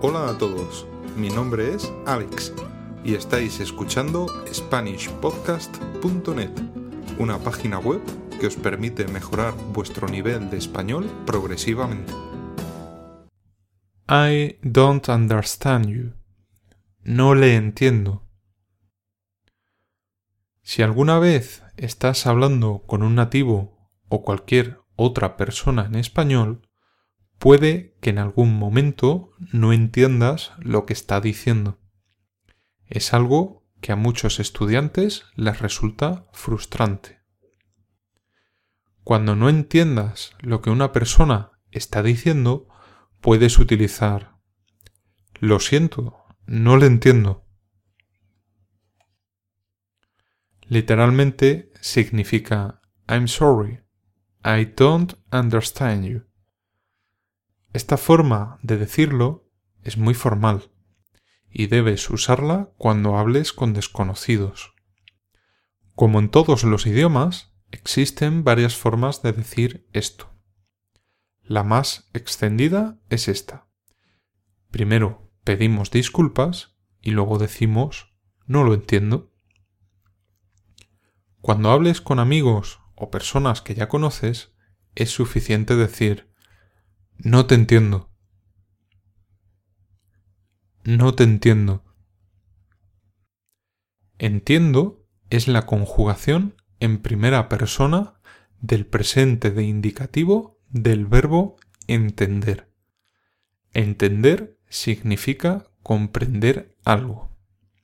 Hola a todos, mi nombre es Alex y estáis escuchando SpanishPodcast.net, una página web que os permite mejorar vuestro nivel de español progresivamente. I don't understand you. No le entiendo. Si alguna vez estás hablando con un nativo o cualquier otra persona en español, puede que en algún momento no entiendas lo que está diciendo. Es algo que a muchos estudiantes les resulta frustrante. Cuando no entiendas lo que una persona está diciendo, puedes utilizar Lo siento, no le entiendo. Literalmente significa I'm sorry, I don't understand you. Esta forma de decirlo es muy formal y debes usarla cuando hables con desconocidos. Como en todos los idiomas, existen varias formas de decir esto. La más extendida es esta. Primero pedimos disculpas y luego decimos no lo entiendo. Cuando hables con amigos o personas que ya conoces, es suficiente decir no te entiendo. No te entiendo. Entiendo es la conjugación en primera persona del presente de indicativo del verbo entender. Entender significa comprender algo.